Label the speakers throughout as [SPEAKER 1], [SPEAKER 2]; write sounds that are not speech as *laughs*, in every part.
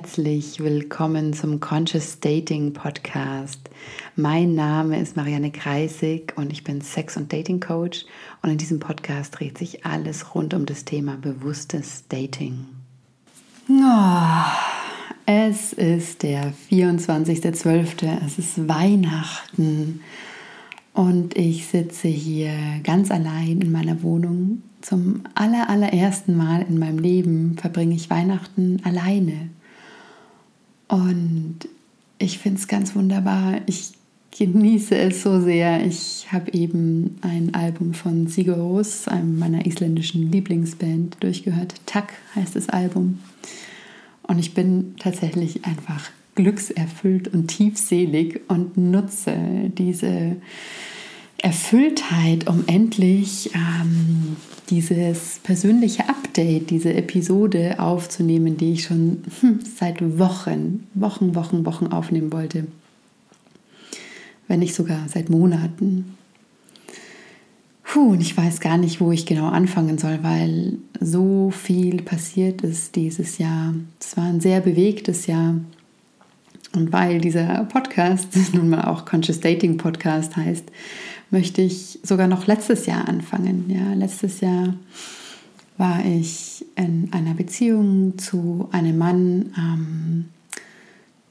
[SPEAKER 1] herzlich willkommen zum Conscious Dating Podcast. Mein Name ist Marianne Kreisig und ich bin Sex- und Dating Coach und in diesem Podcast dreht sich alles rund um das Thema bewusstes Dating. Oh, es ist der 24.12., es ist Weihnachten und ich sitze hier ganz allein in meiner Wohnung. Zum aller, allerersten Mal in meinem Leben verbringe ich Weihnachten alleine. Und ich finde es ganz wunderbar. Ich genieße es so sehr. Ich habe eben ein Album von Sigur Rós, einem meiner isländischen Lieblingsband, durchgehört. Tak heißt das Album. Und ich bin tatsächlich einfach glückserfüllt und tiefselig und nutze diese Erfülltheit, um endlich ähm, dieses persönliche Update, diese Episode aufzunehmen, die ich schon hm, seit Wochen, Wochen, Wochen, Wochen aufnehmen wollte. Wenn nicht sogar seit Monaten. Puh, und ich weiß gar nicht, wo ich genau anfangen soll, weil so viel passiert ist dieses Jahr. Es war ein sehr bewegtes Jahr. Und weil dieser Podcast *laughs* nun mal auch Conscious Dating Podcast heißt, möchte ich sogar noch letztes Jahr anfangen. Ja, letztes Jahr war ich in einer Beziehung zu einem Mann, ähm,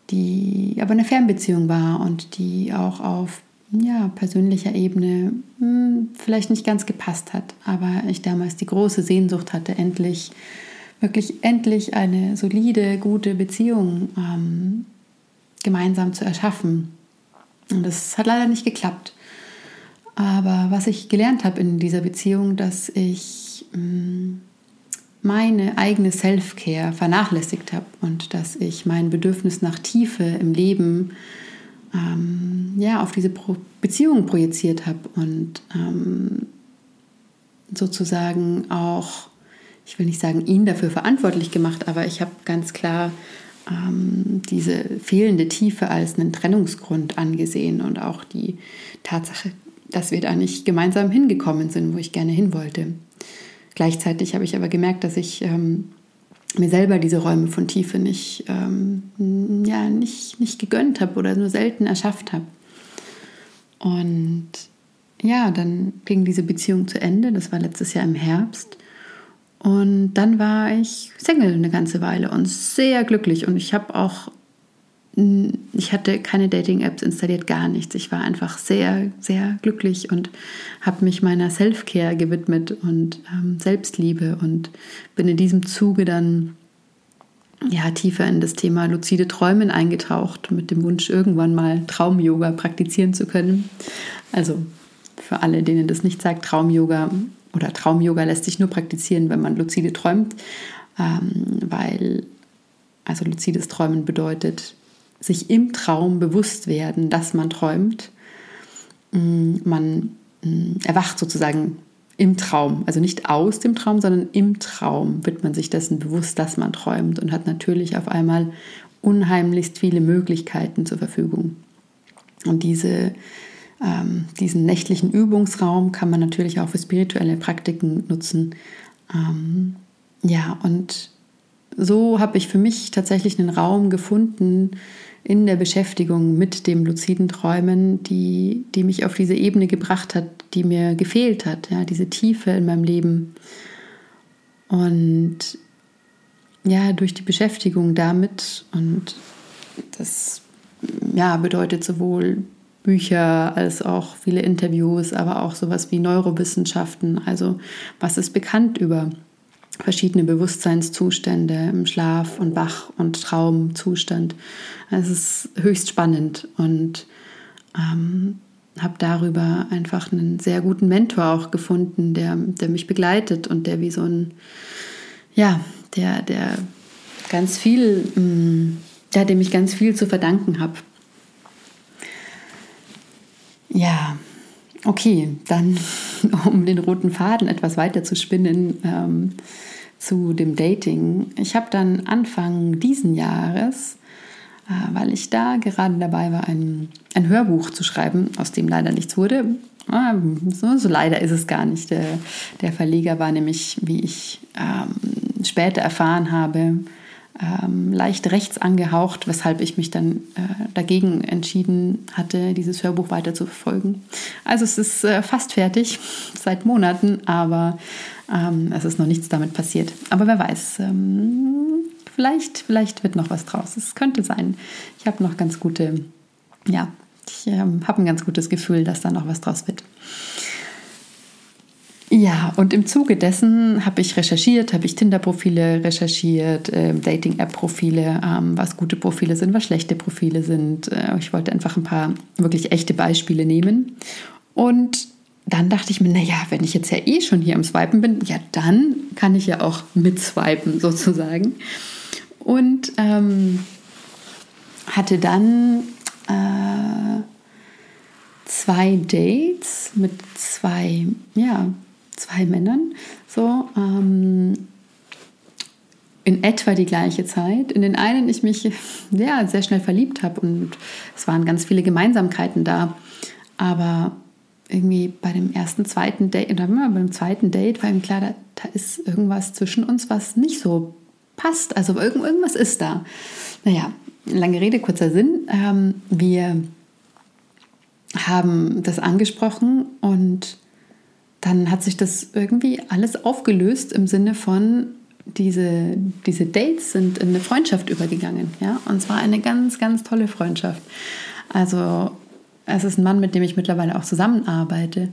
[SPEAKER 1] die aber eine Fernbeziehung war und die auch auf ja, persönlicher Ebene mh, hm, vielleicht nicht ganz gepasst hat. Aber ich damals die große Sehnsucht hatte, endlich, wirklich endlich eine solide, gute Beziehung ähm, gemeinsam zu erschaffen. Und das hat leider nicht geklappt. Aber was ich gelernt habe in dieser Beziehung, dass ich mm, meine eigene Self-Care vernachlässigt habe und dass ich mein Bedürfnis nach Tiefe im Leben ähm, ja, auf diese Pro Beziehung projiziert habe und ähm, sozusagen auch, ich will nicht sagen, ihn dafür verantwortlich gemacht, aber ich habe ganz klar ähm, diese fehlende Tiefe als einen Trennungsgrund angesehen und auch die Tatsache, dass wir da nicht gemeinsam hingekommen sind, wo ich gerne hin wollte. Gleichzeitig habe ich aber gemerkt, dass ich ähm, mir selber diese Räume von Tiefe nicht, ähm, ja, nicht, nicht gegönnt habe oder nur selten erschafft habe. Und ja, dann ging diese Beziehung zu Ende. Das war letztes Jahr im Herbst. Und dann war ich Single eine ganze Weile und sehr glücklich. Und ich habe auch ich hatte keine Dating-Apps installiert, gar nichts. Ich war einfach sehr, sehr glücklich und habe mich meiner Self-Care gewidmet und ähm, Selbstliebe und bin in diesem Zuge dann ja, tiefer in das Thema luzide Träumen eingetaucht, mit dem Wunsch, irgendwann mal Traum-Yoga praktizieren zu können. Also für alle, denen das nicht sagt, Traum-Yoga oder Traum-Yoga lässt sich nur praktizieren, wenn man lucide träumt, ähm, weil also luzides Träumen bedeutet, sich im Traum bewusst werden, dass man träumt. Mm, man mm, erwacht sozusagen im Traum, also nicht aus dem Traum, sondern im Traum wird man sich dessen bewusst, dass man träumt und hat natürlich auf einmal unheimlichst viele Möglichkeiten zur Verfügung. Und diese, ähm, diesen nächtlichen Übungsraum kann man natürlich auch für spirituelle Praktiken nutzen. Ähm, ja, und so habe ich für mich tatsächlich einen Raum gefunden, in der Beschäftigung mit dem luziden Träumen, die, die mich auf diese Ebene gebracht hat, die mir gefehlt hat, ja, diese Tiefe in meinem Leben. Und ja, durch die Beschäftigung damit und das ja, bedeutet sowohl Bücher als auch viele Interviews, aber auch sowas wie Neurowissenschaften. Also was ist bekannt über verschiedene Bewusstseinszustände im Schlaf- und Wach- und Traumzustand. Es ist höchst spannend und ähm, habe darüber einfach einen sehr guten Mentor auch gefunden, der, der mich begleitet und der wie so ein, ja, der, der ganz viel, mm, ja, dem ich ganz viel zu verdanken habe. Ja, okay, dann *laughs* um den roten Faden etwas weiter zu spinnen. Ähm, zu dem Dating. Ich habe dann Anfang diesen Jahres, äh, weil ich da gerade dabei war, ein, ein Hörbuch zu schreiben, aus dem leider nichts wurde. Ah, so, so, leider ist es gar nicht. Der, der Verleger war nämlich, wie ich ähm, später erfahren habe, ähm, leicht rechts angehaucht, weshalb ich mich dann äh, dagegen entschieden hatte, dieses Hörbuch weiter zu verfolgen. Also es ist äh, fast fertig, *laughs* seit Monaten, aber ähm, es ist noch nichts damit passiert. Aber wer weiß, ähm, vielleicht, vielleicht wird noch was draus. Es könnte sein. Ich habe noch ganz gute, ja, ich ähm, habe ein ganz gutes Gefühl, dass da noch was draus wird. Ja, und im Zuge dessen habe ich recherchiert, habe ich Tinder-Profile recherchiert, äh, Dating-App-Profile, ähm, was gute Profile sind, was schlechte Profile sind. Äh, ich wollte einfach ein paar wirklich echte Beispiele nehmen. Und dann dachte ich mir, naja, wenn ich jetzt ja eh schon hier am Swipen bin, ja, dann kann ich ja auch mitswipen *laughs* sozusagen. Und ähm, hatte dann äh, zwei Dates mit zwei, ja, zwei Männern, so ähm, in etwa die gleiche Zeit. In den einen ich mich *laughs* ja, sehr schnell verliebt habe und es waren ganz viele Gemeinsamkeiten da. Aber irgendwie bei dem ersten, zweiten Date, oder beim zweiten Date war ihm klar, da, da, ist irgendwas zwischen uns, was nicht so passt. Also irgend, irgendwas ist da. Naja, lange Rede, kurzer Sinn. Ähm, wir haben das angesprochen und dann hat sich das irgendwie alles aufgelöst im Sinne von, diese, diese Dates sind in eine Freundschaft übergegangen. Ja? Und zwar eine ganz, ganz tolle Freundschaft. Also es ist ein Mann, mit dem ich mittlerweile auch zusammenarbeite.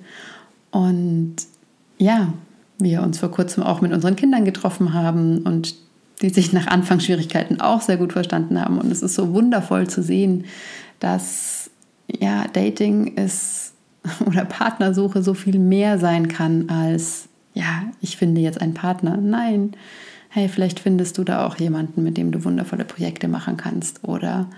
[SPEAKER 1] Und ja, wir uns vor kurzem auch mit unseren Kindern getroffen haben und die sich nach Anfangsschwierigkeiten auch sehr gut verstanden haben. Und es ist so wundervoll zu sehen, dass ja, Dating ist *laughs* oder Partnersuche so viel mehr sein kann als, ja, ich finde jetzt einen Partner. Nein, hey, vielleicht findest du da auch jemanden, mit dem du wundervolle Projekte machen kannst oder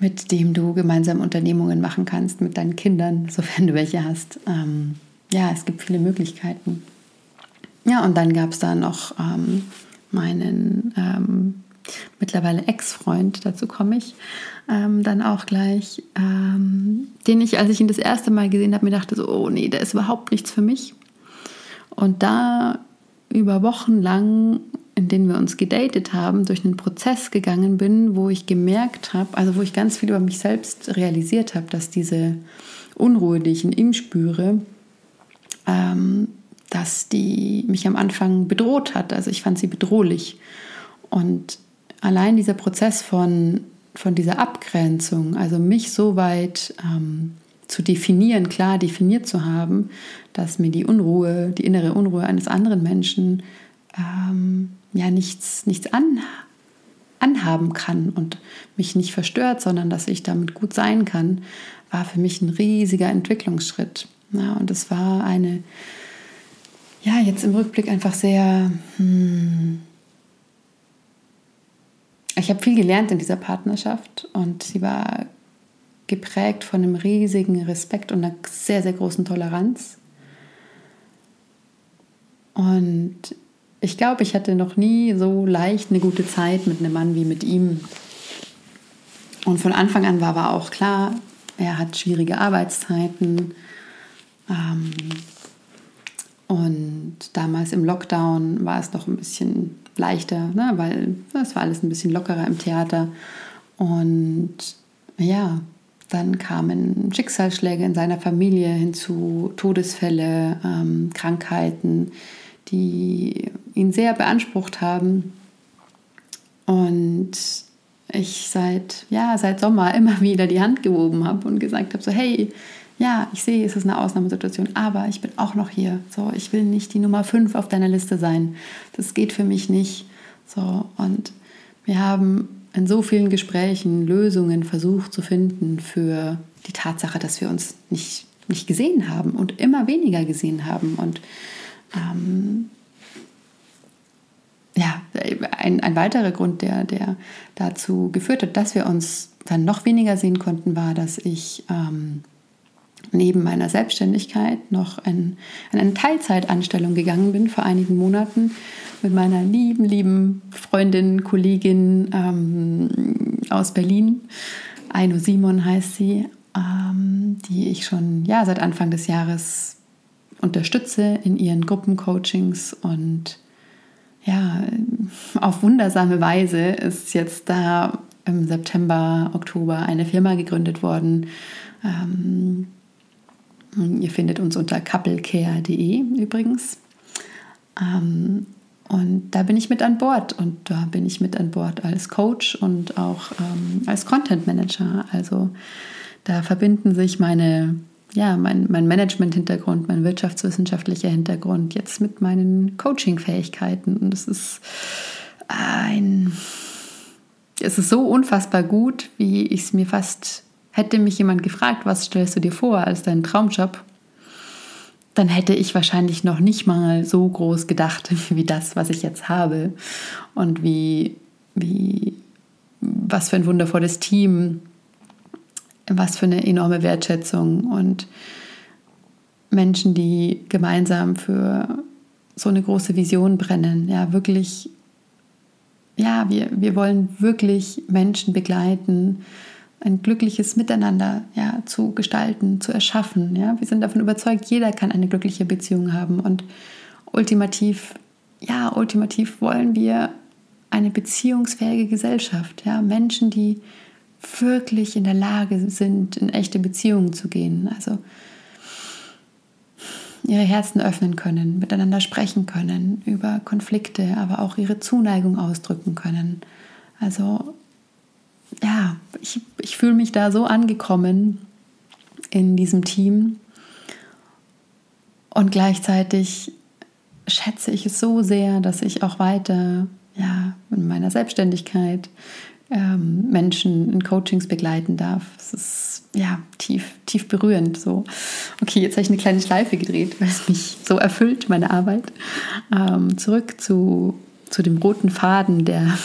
[SPEAKER 1] mit dem du gemeinsam Unternehmungen machen kannst mit deinen Kindern, *laughs* sofern du welche hast. Ähm, ja, es gibt viele Möglichkeiten. Ja, und dann gab es da noch ähm, meinen ähm, mittlerweile Ex-Freund, dazu komme ich ähm, dann auch gleich, ähm, den ich, als ich ihn das erste Mal gesehen habe, mir dachte so, oh nee, der ist überhaupt nichts für mich. Und da über Wochen lang, in denen wir uns gedatet haben, durch einen Prozess gegangen bin, wo ich gemerkt habe, also wo ich ganz viel über mich selbst realisiert habe, dass diese Unruhe, die ich in ihm spüre, ähm, dass die mich am Anfang bedroht hat. Also ich fand sie bedrohlich. Und allein dieser Prozess von, von dieser Abgrenzung, also mich so weit ähm, zu definieren, klar definiert zu haben, dass mir die Unruhe, die innere Unruhe eines anderen Menschen ähm, ja nichts, nichts an, anhaben kann und mich nicht verstört, sondern dass ich damit gut sein kann, war für mich ein riesiger Entwicklungsschritt. Ja, und es war eine, ja, jetzt im Rückblick einfach sehr, hm, ich habe viel gelernt in dieser Partnerschaft und sie war geprägt von einem riesigen Respekt und einer sehr, sehr großen Toleranz. Und ich glaube, ich hatte noch nie so leicht eine gute Zeit mit einem Mann wie mit ihm. Und von Anfang an war aber auch klar, er hat schwierige Arbeitszeiten. Ähm, und damals im Lockdown war es doch ein bisschen leichter, ne? weil das war alles ein bisschen lockerer im Theater. Und ja, dann kamen Schicksalsschläge in seiner Familie hinzu, Todesfälle, ähm, Krankheiten, die ihn sehr beansprucht haben. Und ich seit, ja, seit Sommer *laughs* immer wieder die Hand gehoben habe und gesagt habe, so hey, ja, ich sehe, es ist eine Ausnahmesituation, aber ich bin auch noch hier. So, ich will nicht die Nummer 5 auf deiner Liste sein. Das geht für mich nicht. So, und wir haben in so vielen Gesprächen Lösungen versucht zu finden für die Tatsache, dass wir uns nicht, nicht gesehen haben und immer weniger gesehen haben. Und ähm, ja, ein, ein weiterer Grund, der, der dazu geführt hat, dass wir uns dann noch weniger sehen konnten, war, dass ich ähm, neben meiner Selbstständigkeit noch in, in eine Teilzeitanstellung gegangen bin vor einigen Monaten mit meiner lieben, lieben Freundin, Kollegin ähm, aus Berlin. Aino Simon heißt sie, ähm, die ich schon ja, seit Anfang des Jahres unterstütze in ihren Gruppencoachings und ja, auf wundersame Weise ist jetzt da im September, Oktober eine Firma gegründet worden. Ähm, ihr findet uns unter couplecare.de übrigens. Ähm, und da bin ich mit an Bord und da bin ich mit an Bord als Coach und auch ähm, als Content Manager. Also da verbinden sich meine, ja, mein, mein Management-Hintergrund, mein wirtschaftswissenschaftlicher Hintergrund jetzt mit meinen Coaching-Fähigkeiten. Und es ist ein, es ist so unfassbar gut, wie ich es mir fast hätte mich jemand gefragt, was stellst du dir vor als deinen Traumjob? dann hätte ich wahrscheinlich noch nicht mal so groß gedacht *laughs* wie das, was ich jetzt habe. Und wie, wie, was für ein wundervolles Team, was für eine enorme Wertschätzung und Menschen, die gemeinsam für so eine große Vision brennen. Ja, wirklich, ja, wir, wir wollen wirklich Menschen begleiten, ein glückliches Miteinander ja, zu gestalten, zu erschaffen. Ja? Wir sind davon überzeugt, jeder kann eine glückliche Beziehung haben. Und ultimativ, ja, ultimativ wollen wir eine beziehungsfähige Gesellschaft. Ja? Menschen, die wirklich in der Lage sind, in echte Beziehungen zu gehen. Also ihre Herzen öffnen können, miteinander sprechen können, über Konflikte, aber auch ihre Zuneigung ausdrücken können. Also ja, ich, ich fühle mich da so angekommen in diesem Team. Und gleichzeitig schätze ich es so sehr, dass ich auch weiter ja, in meiner Selbstständigkeit ähm, Menschen in Coachings begleiten darf. Es ist ja tief, tief berührend. So, okay, jetzt habe ich eine kleine Schleife gedreht, weil es mich so erfüllt, meine Arbeit. Ähm, zurück zu, zu dem roten Faden der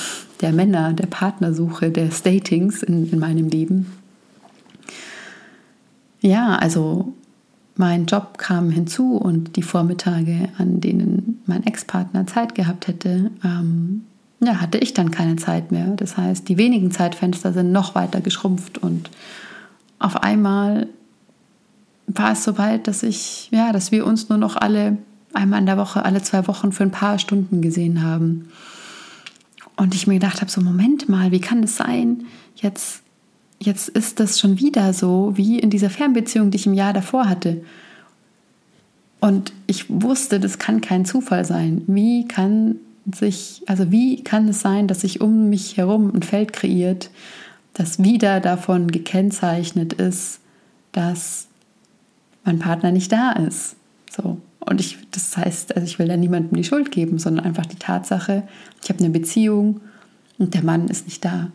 [SPEAKER 1] der Männer, der Partnersuche, der Statings in, in meinem Leben. Ja, also mein Job kam hinzu und die Vormittage, an denen mein Ex-Partner Zeit gehabt hätte, ähm, ja, hatte ich dann keine Zeit mehr. Das heißt, die wenigen Zeitfenster sind noch weiter geschrumpft und auf einmal war es soweit, dass ich, ja, dass wir uns nur noch alle einmal in der Woche, alle zwei Wochen für ein paar Stunden gesehen haben. Und ich mir gedacht habe, so Moment mal, wie kann das sein? Jetzt, jetzt ist das schon wieder so wie in dieser Fernbeziehung, die ich im Jahr davor hatte. Und ich wusste, das kann kein Zufall sein. Wie kann sich, also wie kann es sein, dass sich um mich herum ein Feld kreiert, das wieder davon gekennzeichnet ist, dass mein Partner nicht da ist. So. Und ich, das heißt, also ich will da niemandem die Schuld geben, sondern einfach die Tatsache, ich habe eine Beziehung und der Mann ist nicht da.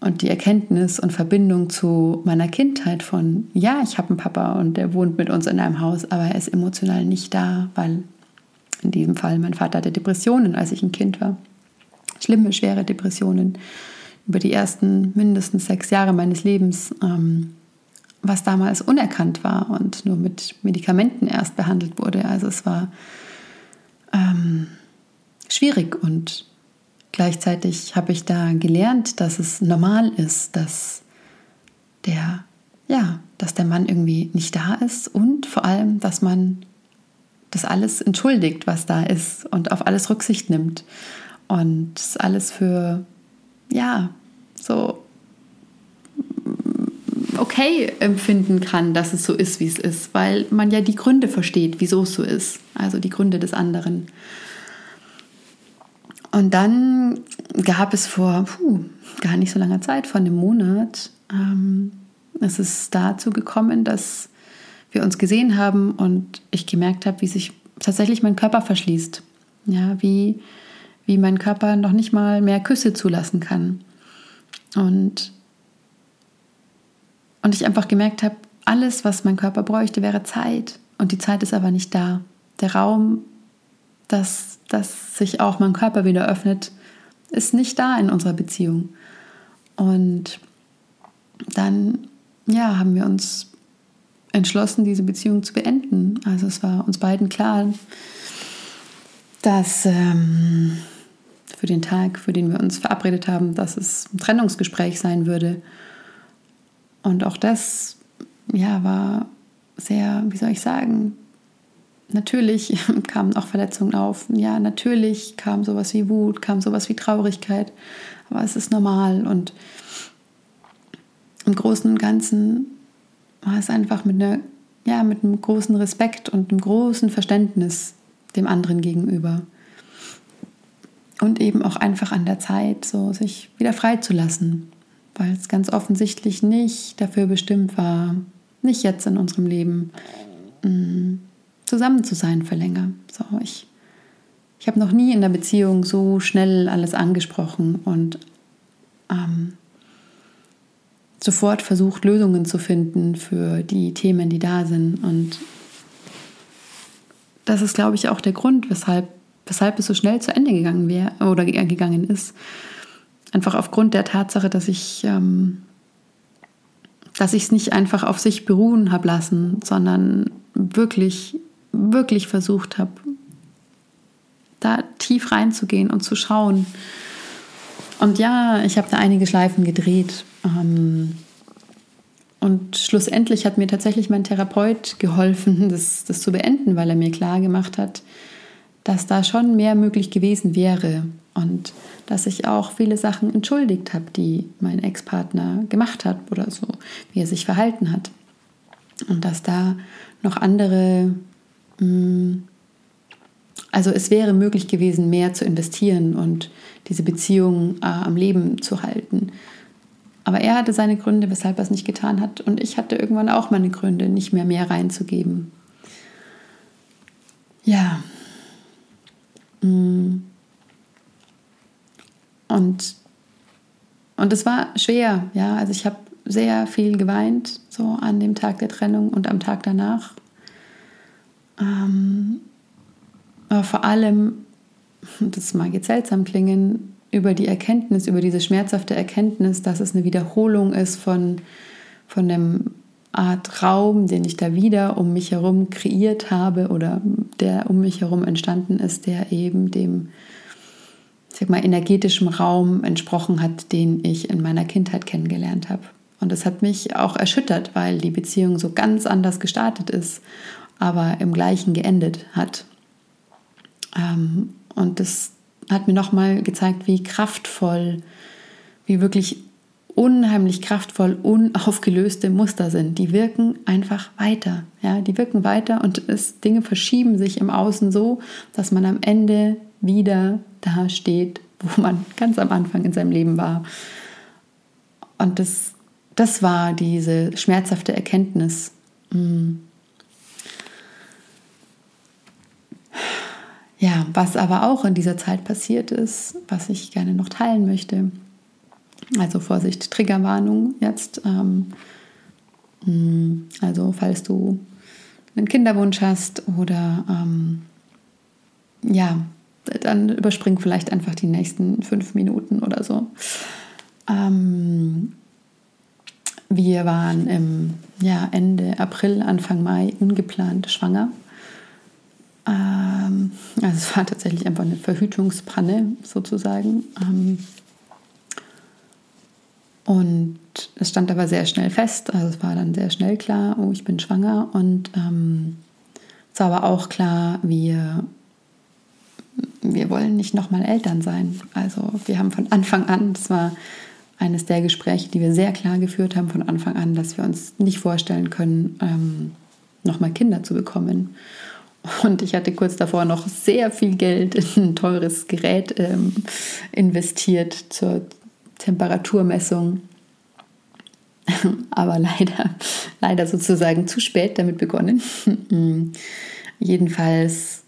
[SPEAKER 1] Und die Erkenntnis und Verbindung zu meiner Kindheit von, ja, ich habe einen Papa und der wohnt mit uns in einem Haus, aber er ist emotional nicht da, weil in diesem Fall mein Vater hatte Depressionen, als ich ein Kind war. Schlimme, schwere Depressionen über die ersten mindestens sechs Jahre meines Lebens. Ähm, was damals unerkannt war und nur mit Medikamenten erst behandelt wurde. Also es war ähm, schwierig und gleichzeitig habe ich da gelernt, dass es normal ist, dass der, ja, dass der Mann irgendwie nicht da ist und vor allem, dass man das alles entschuldigt, was da ist und auf alles Rücksicht nimmt und alles für, ja, so okay empfinden kann, dass es so ist, wie es ist, weil man ja die Gründe versteht, wieso es so ist, also die Gründe des anderen. Und dann gab es vor puh, gar nicht so langer Zeit, vor einem Monat, ähm, es ist dazu gekommen, dass wir uns gesehen haben und ich gemerkt habe, wie sich tatsächlich mein Körper verschließt. Ja, wie, wie mein Körper noch nicht mal mehr Küsse zulassen kann. Und und ich einfach gemerkt habe, alles, was mein Körper bräuchte, wäre Zeit. Und die Zeit ist aber nicht da. Der Raum, dass, dass sich auch mein Körper wieder öffnet, ist nicht da in unserer Beziehung. Und dann, ja, haben wir uns entschlossen, diese Beziehung zu beenden. Also es war uns beiden klar, dass ähm, für den Tag, für den wir uns verabredet haben, dass es ein Trennungsgespräch sein würde. Und auch das ja, war sehr, wie soll ich sagen, natürlich *laughs* kamen auch Verletzungen auf. Ja, natürlich kam sowas wie Wut, kam sowas wie Traurigkeit. Aber es ist normal und im Großen und Ganzen war es einfach mit, einer, ja, mit einem großen Respekt und einem großen Verständnis dem anderen gegenüber. Und eben auch einfach an der Zeit, so sich wieder freizulassen, weil es ganz offensichtlich nicht dafür bestimmt war, nicht jetzt in unserem Leben, mm, zusammen zu sein für länger. So, ich ich habe noch nie in der Beziehung so schnell alles angesprochen und ähm, sofort versucht, Lösungen zu finden für die Themen, die da sind. Und das ist, glaube ich, auch der Grund, weshalb, weshalb es so schnell zu Ende gegangen wäre oder gegangen ist. Einfach aufgrund der Tatsache, dass ich ähm, dass ich es nicht einfach auf sich beruhen habe lassen, sondern wirklich, wirklich versucht habe, da tief reinzugehen und zu schauen. Und ja, ich habe da einige Schleifen gedreht. Ähm, und schlussendlich hat mir tatsächlich mein Therapeut geholfen, *laughs* das, das zu beenden, weil er mir klar gemacht hat, dass da schon mehr möglich gewesen wäre und dass ich auch viele Sachen entschuldigt habe, die mein Ex-Partner gemacht hat oder so, wie er sich verhalten hat. Und dass da noch andere, mm, also es wäre möglich gewesen, mehr zu investieren und diese Beziehung äh, am Leben zu halten. Aber er hatte seine Gründe, weshalb er es nicht getan hat. Und ich hatte irgendwann auch meine Gründe, nicht mehr mehr reinzugeben. Ja. Mm. Und, und es war schwer, ja. Also ich habe sehr viel geweint, so an dem Tag der Trennung und am Tag danach. Ähm, aber vor allem, das mag jetzt seltsam klingen, über die Erkenntnis, über diese schmerzhafte Erkenntnis, dass es eine Wiederholung ist von, von dem Art Raum, den ich da wieder um mich herum kreiert habe oder der um mich herum entstanden ist, der eben dem sag mal, energetischen Raum entsprochen hat, den ich in meiner Kindheit kennengelernt habe. Und das hat mich auch erschüttert, weil die Beziehung so ganz anders gestartet ist, aber im gleichen geendet hat. Ähm, und das hat mir nochmal gezeigt, wie kraftvoll, wie wirklich unheimlich kraftvoll unaufgelöste Muster sind. Die wirken einfach weiter. Ja, die wirken weiter und es, Dinge verschieben sich im Außen so, dass man am Ende wieder da steht, wo man ganz am Anfang in seinem Leben war. Und das, das war diese schmerzhafte Erkenntnis. Hm. Ja, was aber auch in dieser Zeit passiert ist, was ich gerne noch teilen möchte. Also Vorsicht, Triggerwarnung jetzt. Ähm, hm, also falls du einen Kinderwunsch hast oder ähm, ja, dann überspring vielleicht einfach die nächsten fünf Minuten oder so. Ähm, wir waren im ja, Ende April, Anfang Mai ungeplant schwanger. Ähm, also es war tatsächlich einfach eine Verhütungspanne sozusagen. Ähm, und es stand aber sehr schnell fest, also es war dann sehr schnell klar, oh, ich bin schwanger. Und ähm, es war aber auch klar, wir wir wollen nicht nochmal Eltern sein. Also wir haben von Anfang an, das war eines der Gespräche, die wir sehr klar geführt haben von Anfang an, dass wir uns nicht vorstellen können, ähm, nochmal Kinder zu bekommen. Und ich hatte kurz davor noch sehr viel Geld in ein teures Gerät ähm, investiert zur Temperaturmessung. *laughs* Aber leider, leider sozusagen zu spät damit begonnen. *laughs* Jedenfalls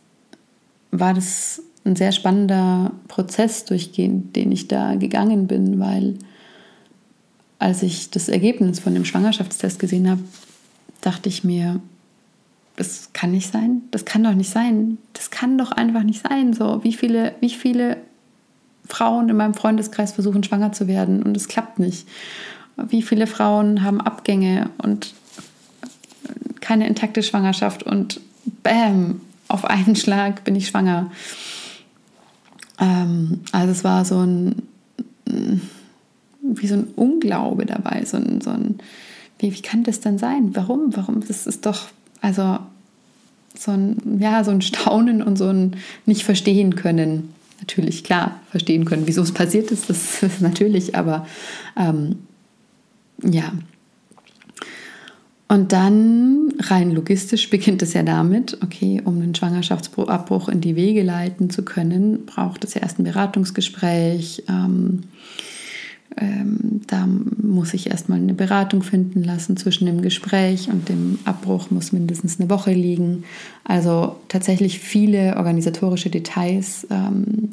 [SPEAKER 1] war das ein sehr spannender Prozess, durch den ich da gegangen bin, weil als ich das Ergebnis von dem Schwangerschaftstest gesehen habe, dachte ich mir, das kann nicht sein, das kann doch nicht sein, das kann doch einfach nicht sein. So, wie viele, wie viele Frauen in meinem Freundeskreis versuchen schwanger zu werden und es klappt nicht. Wie viele Frauen haben Abgänge und keine intakte Schwangerschaft und bam, auf einen Schlag bin ich schwanger. Ähm, also es war so ein, wie so ein Unglaube dabei, so ein, so ein wie, wie kann das denn sein? Warum? Warum? Das ist doch, also so ein, ja, so ein Staunen und so ein nicht verstehen können. Natürlich, klar, verstehen können, wieso es passiert ist, das *laughs* ist natürlich, aber ähm, ja. Und dann rein logistisch beginnt es ja damit, okay, um einen Schwangerschaftsabbruch in die Wege leiten zu können, braucht es ja erst ein Beratungsgespräch. Ähm, ähm, da muss ich erstmal eine Beratung finden lassen zwischen dem Gespräch und dem Abbruch muss mindestens eine Woche liegen. Also tatsächlich viele organisatorische Details, ähm,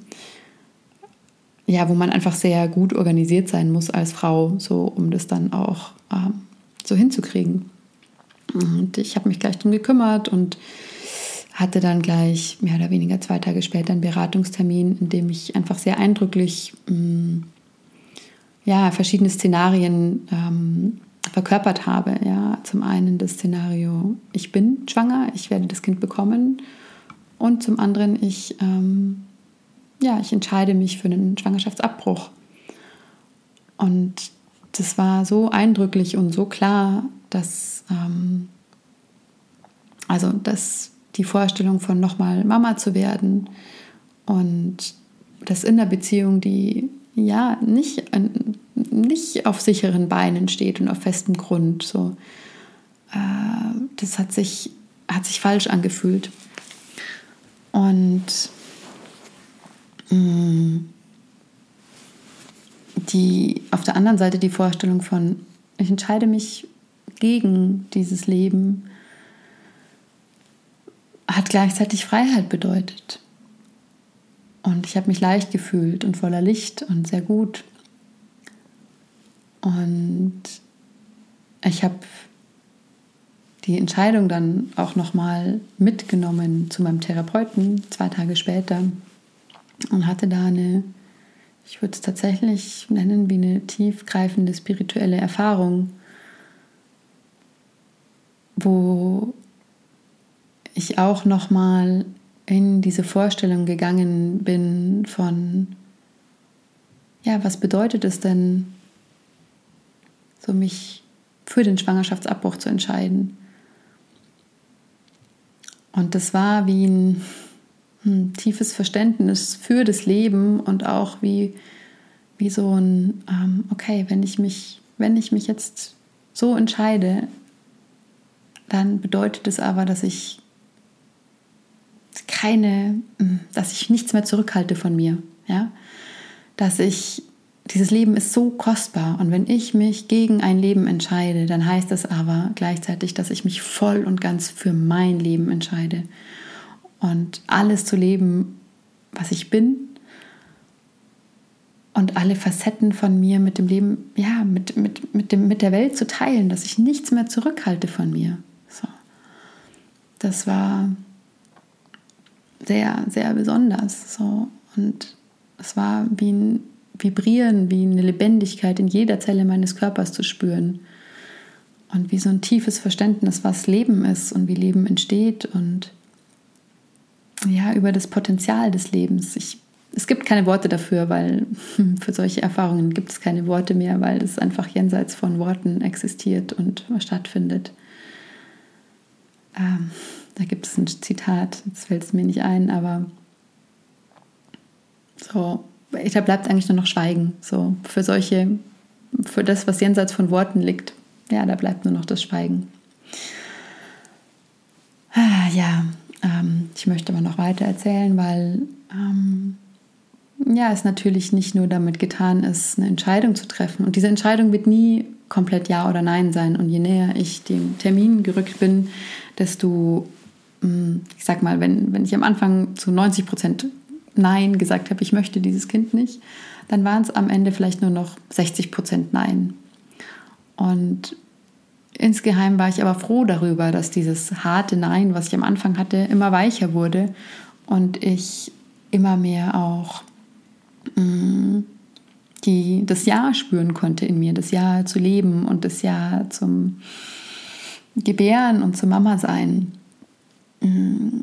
[SPEAKER 1] ja, wo man einfach sehr gut organisiert sein muss als Frau, so um das dann auch ähm, so hinzukriegen. Und ich habe mich gleich darum gekümmert und hatte dann gleich mehr oder weniger zwei Tage später einen Beratungstermin, in dem ich einfach sehr eindrücklich mm, ja, verschiedene Szenarien ähm, verkörpert habe. Ja, zum einen das Szenario, ich bin schwanger, ich werde das Kind bekommen. Und zum anderen, ich, ähm, ja, ich entscheide mich für einen Schwangerschaftsabbruch. Und das war so eindrücklich und so klar, dass, ähm, also, dass die Vorstellung von nochmal Mama zu werden und das in der Beziehung, die ja nicht, nicht auf sicheren Beinen steht und auf festem Grund. So, äh, das hat sich, hat sich falsch angefühlt. Und mh, mm, die, auf der anderen Seite die Vorstellung von, ich entscheide mich gegen dieses Leben, hat gleichzeitig Freiheit bedeutet. Und ich habe mich leicht gefühlt und voller Licht und sehr gut. Und ich habe die Entscheidung dann auch nochmal mitgenommen zu meinem Therapeuten zwei Tage später und hatte da eine, ich würde es tatsächlich nennen, wie eine tiefgreifende spirituelle Erfahrung, wo ich auch nochmal in diese Vorstellung gegangen bin von, ja, was bedeutet es denn, so mich für den Schwangerschaftsabbruch zu entscheiden. Und das war wie ein hm, tiefes Verständnis für das Leben und auch wie, wie so ein, ähm, okay, wenn ich, mich, wenn ich mich jetzt so entscheide, dann bedeutet es aber, dass ich keine, hm, dass ich nichts mehr zurückhalte von mir, ja, dass ich dieses Leben ist so kostbar und wenn ich mich gegen ein Leben entscheide, dann heißt das aber gleichzeitig, dass ich mich voll und ganz für mein Leben entscheide und alles zu leben, was ich bin und alle Facetten von mir mit dem Leben, ja, mit, mit, mit, dem, mit der Welt zu teilen, dass ich nichts mehr zurückhalte von mir. So. Das war sehr, sehr besonders. So. Und es war wie ein Vibrieren, wie eine Lebendigkeit in jeder Zelle meines Körpers zu spüren. Und wie so ein tiefes Verständnis, was Leben ist und wie Leben entsteht und ja, über das Potenzial des Lebens. Ich, es gibt keine Worte dafür, weil *laughs* für solche Erfahrungen gibt es keine Worte mehr, weil es einfach jenseits von Worten existiert und stattfindet. Ähm, da gibt es ein Zitat, jetzt fällt es mir nicht ein, aber so, da bleibt eigentlich nur noch Schweigen. So, für solche, für das, was jenseits von Worten liegt, ja, da bleibt nur noch das Schweigen. Ah, ja, ähm, ich möchte aber noch weiter erzählen, weil ähm, ja, es natürlich nicht nur damit getan ist, eine Entscheidung zu treffen. Und diese Entscheidung wird nie komplett Ja oder Nein sein. Und je näher ich dem Termin gerückt bin, desto Mm, ich sag mal, wenn, wenn ich am Anfang zu 90 Prozent Nein gesagt habe, ich möchte dieses Kind nicht, dann waren es am Ende vielleicht nur noch 60 Prozent Nein. Und insgeheim war ich aber froh darüber, dass dieses harte Nein, was ich am Anfang hatte, immer weicher wurde und ich immer mehr auch mh, mm, die, das Ja spüren konnte in mir, das Ja zu leben und das Ja zum Gebären und zum Mama sein. Mm.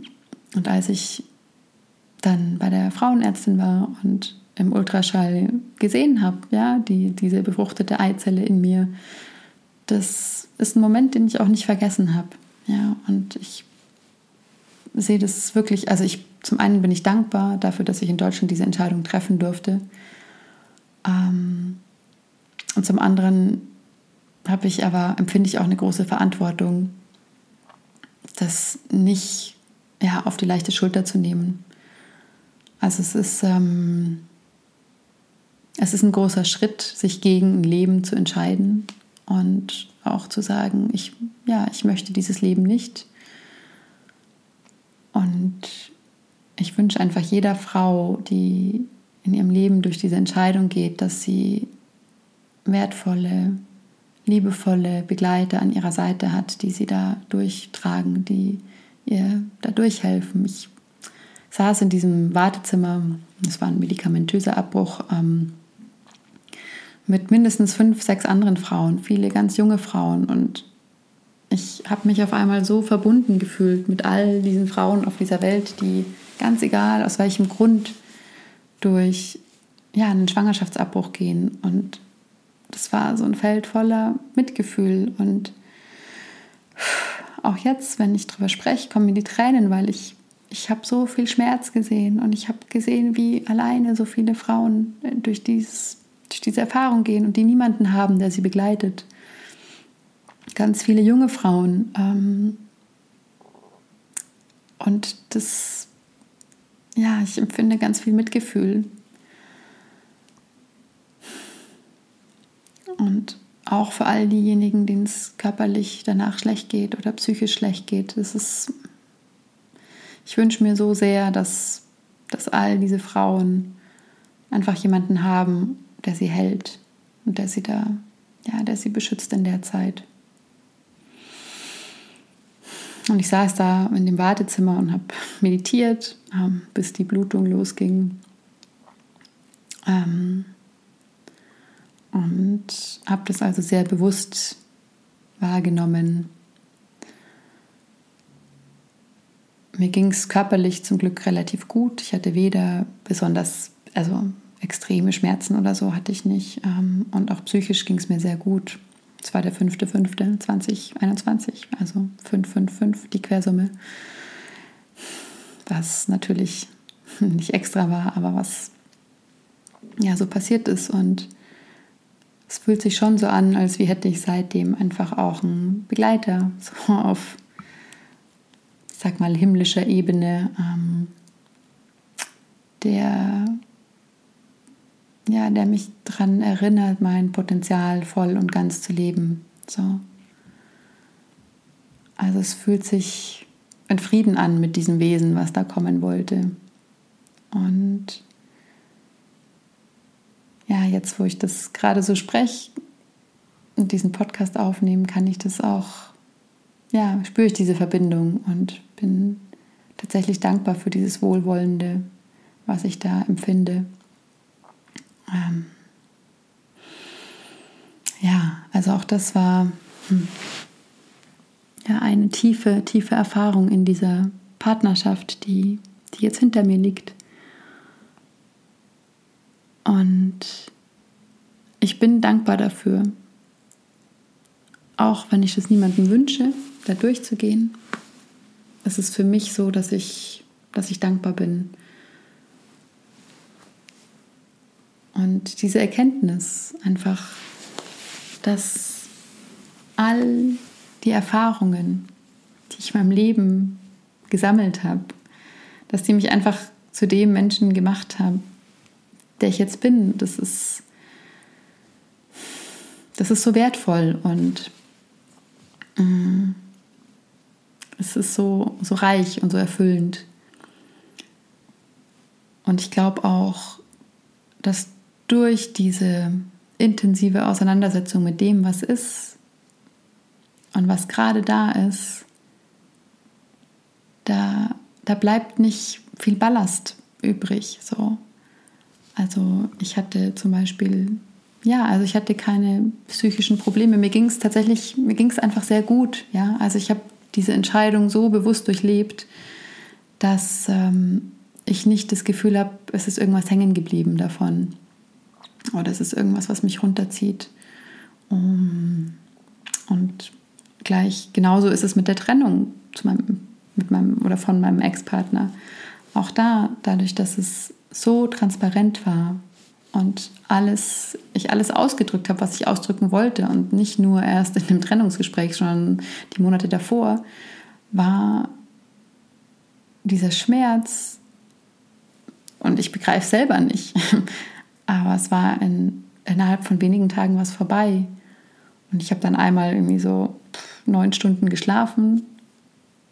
[SPEAKER 1] Und als ich dann bei der Frauenärztin war und im Ultraschall gesehen habe, ja, die, diese befruchtete Eizelle in mir, das ist ein Moment, den ich auch nicht vergessen habe. Ja, und ich sehe das wirklich, also ich zum einen bin ich dankbar dafür, dass ich in Deutschland diese Entscheidung treffen durfte. Ähm, und zum anderen habe ich aber, empfinde ich auch eine große Verantwortung, das nicht ja, auf die leichte Schulter zu nehmen. Also es ist, ähm, es ist ein großer Schritt, sich gegen ein Leben zu entscheiden und auch zu sagen, ich, ja, ich möchte dieses Leben nicht. Und ich wünsche einfach jeder Frau, die in ihrem Leben durch diese Entscheidung geht, dass sie wertvolle, liebevolle Begleiter an ihrer Seite hat, die sie da durchtragen, die ihr da durchhelfen. Ich saß in diesem Wartezimmer, es war ein medikamentöser Abbruch, ähm, mit mindestens fünf, sechs anderen Frauen, viele ganz junge Frauen. Und ich habe mich auf einmal so verbunden gefühlt mit all diesen Frauen auf dieser Welt, die ganz egal aus welchem Grund durch ja, einen Schwangerschaftsabbruch gehen. Und das war so ein Feld voller Mitgefühl. Und auch jetzt, wenn ich darüber spreche, kommen mir die Tränen, weil ich, ich habe so viel Schmerz gesehen und ich habe gesehen, wie alleine so viele Frauen durch, dieses, durch diese Erfahrung gehen und die niemanden haben, der sie begleitet. Ganz viele junge Frauen. Ähm, und das, ja, ich empfinde ganz viel Mitgefühl. Und auch für all diejenigen, denen es körperlich danach schlecht geht oder psychisch schlecht geht. Das ist, ich wünsche mir so sehr, dass, dass all diese Frauen einfach jemanden haben, der sie hält und der sie da, ja, der sie beschützt in der Zeit. Und ich saß da in dem Wartezimmer und habe meditiert, ähm, bis die Blutung losging. Ähm, und habe das also sehr bewusst wahrgenommen. Mir ging es körperlich zum Glück relativ gut. Ich hatte weder besonders, also extreme Schmerzen oder so hatte ich nicht. Ähm, und auch psychisch ging es mir sehr gut. Es war der 5.5.2021, also 555, die Quersumme. Was natürlich *laughs* nicht extra war, aber was ja so passiert ist. Und es fühlt sich schon so an, als wie hätte ich seitdem einfach auch einen Begleiter, so auf, ich sag mal, himmlischer Ebene, ähm, der, ja, der mich daran erinnert, mein Potenzial voll und ganz zu leben. So. Also es fühlt sich in Frieden an mit diesem Wesen, was da kommen wollte. Und ja, jetzt wo ich das gerade so spreche und diesen Podcast aufnehme, kann ich das auch, ja, spüre ich diese Verbindung und bin tatsächlich dankbar für dieses Wohlwollende, was ich da empfinde. Ähm ja, also auch das war hm, ja eine tiefe, tiefe Erfahrung in dieser Partnerschaft, die, die jetzt hinter mir liegt. Und ich bin dankbar dafür, auch wenn ich es niemandem wünsche, da durchzugehen. Es ist für mich so, dass ich, dass ich dankbar bin. Und diese Erkenntnis einfach, dass all die Erfahrungen, die ich in meinem Leben gesammelt habe, dass die mich einfach zu dem Menschen gemacht haben, der ich jetzt bin, das ist, das ist so wertvoll und mm, es ist so, so reich und so erfüllend. Und ich glaube auch, dass durch diese intensive Auseinandersetzung mit dem, was ist und was gerade da ist, da, da bleibt nicht viel Ballast übrig. So. Also ich hatte zum Beispiel, ja, also ich hatte keine psychischen Probleme. Mir ging es tatsächlich, mir ging es einfach sehr gut. Ja, also ich habe diese Entscheidung so bewusst durchlebt, dass ähm, ich nicht das Gefühl habe, es ist irgendwas hängen geblieben davon oder es ist irgendwas, was mich runterzieht. Um, und gleich genauso ist es mit der Trennung zu meinem mit meinem oder von meinem Ex-Partner. Auch da, dadurch, dass es so transparent war und alles, ich alles ausgedrückt habe, was ich ausdrücken wollte und nicht nur erst in dem Trennungsgespräch, sondern die Monate davor, war dieser Schmerz. Und ich begreife selber nicht, *laughs* aber es war in, innerhalb von wenigen Tagen was vorbei. Und ich habe dann einmal irgendwie so neun Stunden geschlafen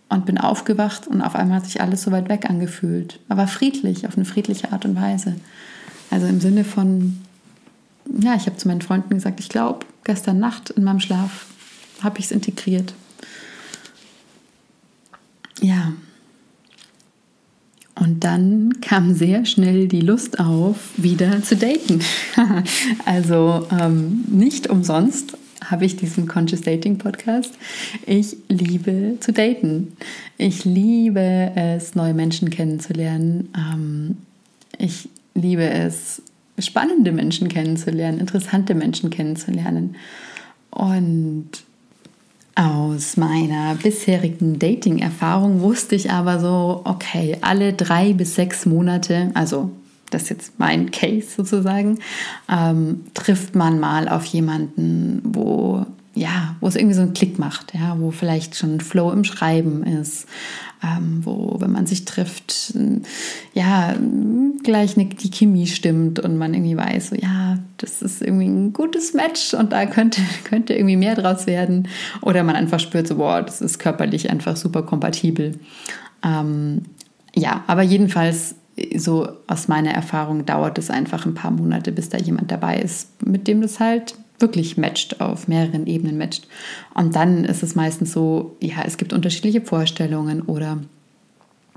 [SPEAKER 1] und bin aufgewacht und auf einmal hat sich alles so weit weg angefühlt, aber friedlich, auf eine friedliche Art und Weise. Also im Sinne von, ja, ich habe zu meinen Freunden gesagt, ich glaube, gestern Nacht in meinem Schlaf habe ich es integriert. Ja. Und dann kam sehr schnell die Lust auf, wieder zu daten. *laughs* also ähm, nicht umsonst habe ich diesen Conscious Dating Podcast. Ich liebe zu daten. Ich liebe es, neue Menschen kennenzulernen. Ähm, ich liebe es, spannende Menschen kennenzulernen, interessante Menschen kennenzulernen. Und aus meiner bisherigen Dating-Erfahrung wusste ich aber so, okay, alle drei bis sechs Monate, also das ist jetzt mein Case sozusagen, ähm, trifft man mal auf jemanden, wo ja, wo es irgendwie so einen Klick macht, ja, wo vielleicht schon Flow im Schreiben ist, ähm, wo, wenn man sich trifft, ja, gleich eine, die Chemie stimmt und man irgendwie weiß, so, ja, das ist irgendwie ein gutes Match und da könnte, *laughs* könnte irgendwie mehr draus werden. Oder man einfach spürt, so, boah, das ist körperlich einfach super kompatibel. Ähm, ja, aber jedenfalls so aus meiner Erfahrung dauert es einfach ein paar Monate, bis da jemand dabei ist, mit dem das halt wirklich matcht, auf mehreren Ebenen matcht. Und dann ist es meistens so, ja, es gibt unterschiedliche Vorstellungen oder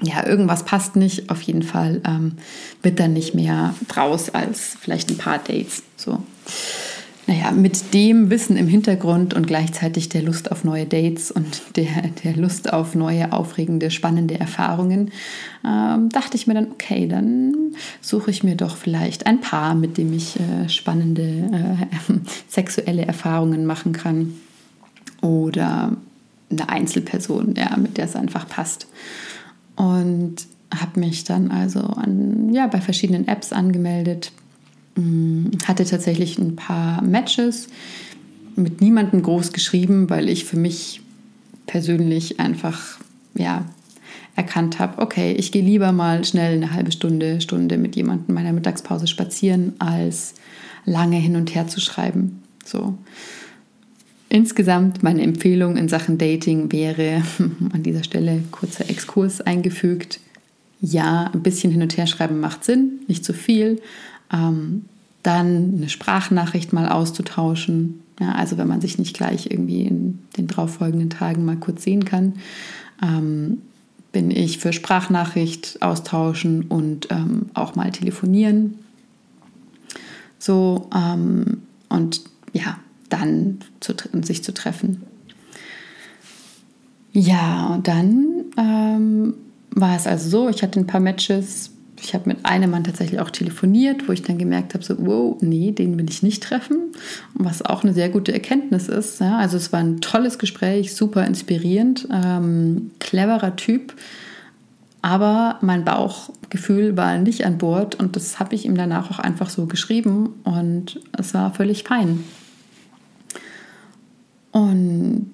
[SPEAKER 1] ja, irgendwas passt nicht. Auf jeden Fall ähm, wird dann nicht mehr draus als vielleicht ein paar Dates. So naja, mit dem Wissen im Hintergrund und gleichzeitig der Lust auf neue Dates und der, der Lust auf neue, aufregende, spannende Erfahrungen, ähm, dachte ich mir dann, okay, dann suche ich mir doch vielleicht ein Paar, mit dem ich äh, spannende äh, *laughs* sexuelle Erfahrungen machen kann. Oder eine Einzelperson, ja, mit der es einfach passt. Und habe mich dann also an, ja, bei verschiedenen Apps angemeldet, hatte tatsächlich ein paar Matches mit niemandem groß geschrieben, weil ich für mich persönlich einfach ja erkannt habe, okay, ich gehe lieber mal schnell eine halbe Stunde, Stunde mit jemandem meiner Mittagspause spazieren, als lange hin und her zu schreiben. So. Insgesamt meine Empfehlung in Sachen Dating wäre *laughs* an dieser Stelle kurzer Exkurs eingefügt. Ja, ein bisschen hin und her schreiben macht Sinn, nicht zu viel, ähm, dann eine Sprachnachricht mal auszutauschen. Ja, also wenn man sich nicht gleich irgendwie in den darauffolgenden Tagen mal kurz sehen kann, ähm, bin ich für Sprachnachricht austauschen und ähm, auch mal telefonieren. So ähm, und ja, dann zu, sich zu treffen. Ja, und dann ähm, war es also so, ich hatte ein paar Matches ich habe mit einem Mann tatsächlich auch telefoniert, wo ich dann gemerkt habe, so, wow, nee, den will ich nicht treffen. Was auch eine sehr gute Erkenntnis ist. Ja. Also es war ein tolles Gespräch, super inspirierend, ähm, cleverer Typ. Aber mein Bauchgefühl war nicht an Bord und das habe ich ihm danach auch einfach so geschrieben und es war völlig fein. Und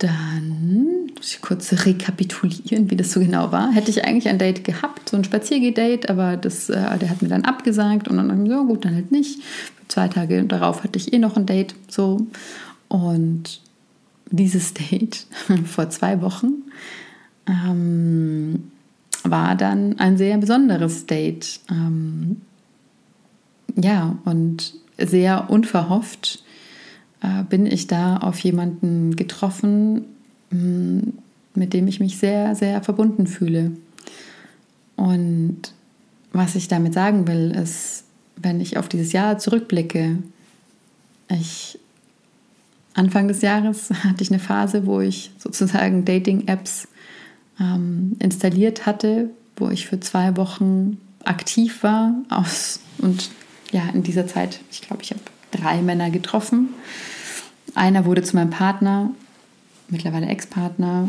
[SPEAKER 1] dann muss ich kurz rekapitulieren, wie das so genau war. Hätte ich eigentlich ein Date gehabt, so ein Spaziergeh-Date, aber das, äh, der hat mir dann abgesagt und dann dachte ich, ja gut, dann halt nicht. Zwei Tage darauf hatte ich eh noch ein Date. So. Und dieses *laughs* Date *laughs* vor zwei Wochen ähm, war dann ein sehr besonderes Date. Ähm, ja, und sehr unverhofft äh, bin ich da auf jemanden getroffen, mm, mit dem ich mich sehr, sehr verbunden fühle. Und was ich damit sagen will, ist, wenn ich auf dieses Jahr zurückblicke, ich Anfang des Jahres *laughs* hatte ich eine Phase, wo ich sozusagen Dating-Apps ähm, installiert hatte, wo ich für zwei Wochen aktiv war aus und ja, in dieser Zeit, ich glaube, ich habe drei Männer getroffen. Einer wurde zu meinem Partner, mittlerweile Ex-Partner.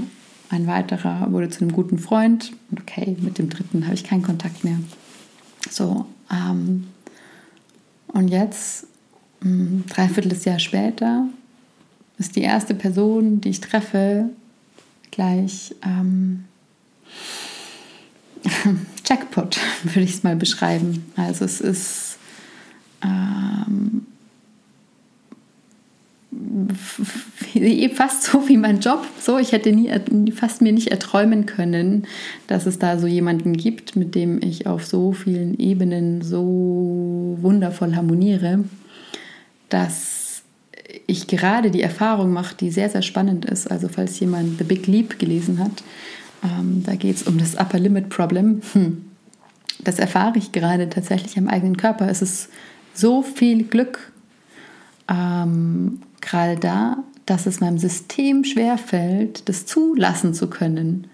[SPEAKER 1] ein weiterer wurde zu einem guten Freund. Und okay, mit dem dritten habe ich keinen Kontakt mehr. So, ähm, und jetzt, ein dreiviertel Jahr später, ist die erste Person, die ich treffe, gleich ähm, *laughs* Jackpot, *laughs* würde ich es mal beschreiben. Also es ist ähm, fast so wie mein Job. So, ich hätte nie, fast mir nicht erträumen können, dass es da so jemanden gibt, mit dem ich auf so vielen Ebenen so wundervoll harmoniere, dass ich gerade die Erfahrung mache, die sehr, sehr spannend ist. Also falls jemand The Big Leap gelesen hat, ähm, da geht es um das Upper Limit Problem. Hm. Das erfahre ich gerade tatsächlich am eigenen Körper. Es ist so viel Glück ähm, gerade da, dass es meinem System schwerfällt, das zulassen zu können.